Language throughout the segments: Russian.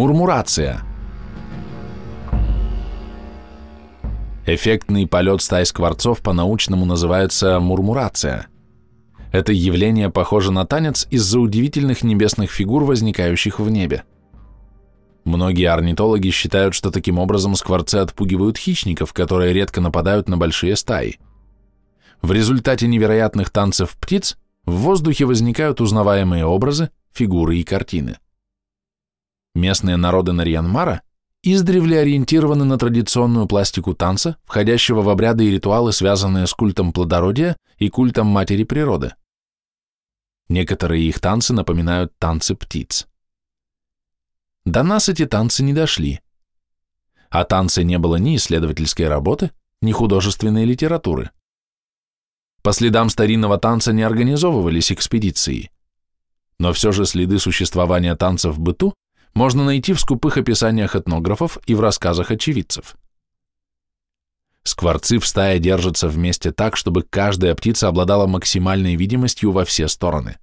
Мурмурация. Эффектный полет стай скворцов по-научному называется мурмурация. Это явление похоже на танец из-за удивительных небесных фигур, возникающих в небе. Многие орнитологи считают, что таким образом скворцы отпугивают хищников, которые редко нападают на большие стаи. В результате невероятных танцев птиц в воздухе возникают узнаваемые образы, фигуры и картины. Местные народы Нарьянмара издревле ориентированы на традиционную пластику танца, входящего в обряды и ритуалы, связанные с культом плодородия и культом матери природы. Некоторые их танцы напоминают танцы птиц. До нас эти танцы не дошли. А танцы не было ни исследовательской работы, ни художественной литературы. По следам старинного танца не организовывались экспедиции. Но все же следы существования танца в быту можно найти в скупых описаниях этнографов и в рассказах очевидцев. Скворцы в стае держатся вместе так, чтобы каждая птица обладала максимальной видимостью во все стороны.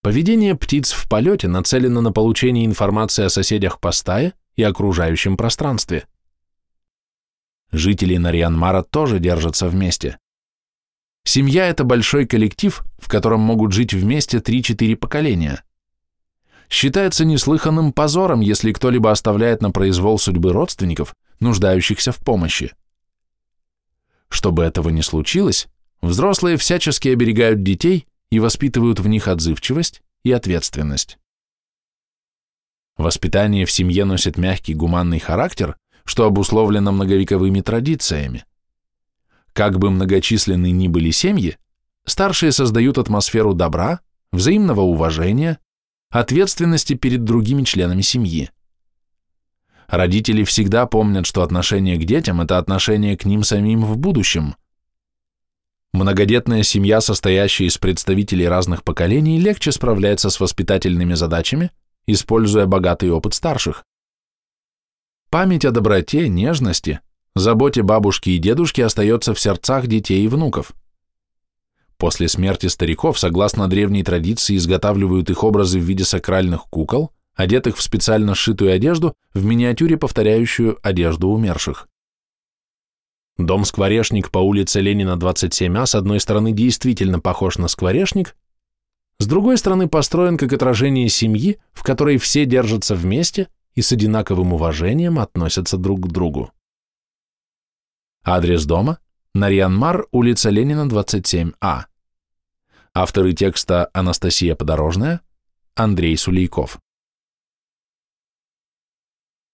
Поведение птиц в полете нацелено на получение информации о соседях по стае и окружающем пространстве. Жители Нарьянмара тоже держатся вместе. Семья – это большой коллектив, в котором могут жить вместе 3-4 поколения считается неслыханным позором, если кто-либо оставляет на произвол судьбы родственников, нуждающихся в помощи. Чтобы этого не случилось, взрослые всячески оберегают детей и воспитывают в них отзывчивость и ответственность. Воспитание в семье носит мягкий гуманный характер, что обусловлено многовековыми традициями. Как бы многочисленны ни были семьи, старшие создают атмосферу добра, взаимного уважения, ответственности перед другими членами семьи. Родители всегда помнят, что отношение к детям – это отношение к ним самим в будущем. Многодетная семья, состоящая из представителей разных поколений, легче справляется с воспитательными задачами, используя богатый опыт старших. Память о доброте, нежности, заботе бабушки и дедушки остается в сердцах детей и внуков – После смерти стариков, согласно древней традиции, изготавливают их образы в виде сакральных кукол, одетых в специально сшитую одежду, в миниатюре повторяющую одежду умерших. Дом Скворешник по улице Ленина, 27А, с одной стороны действительно похож на скворешник, с другой стороны построен как отражение семьи, в которой все держатся вместе и с одинаковым уважением относятся друг к другу. Адрес дома Нарьянмар, улица Ленина, 27А. Авторы текста Анастасия Подорожная, Андрей Сулейков.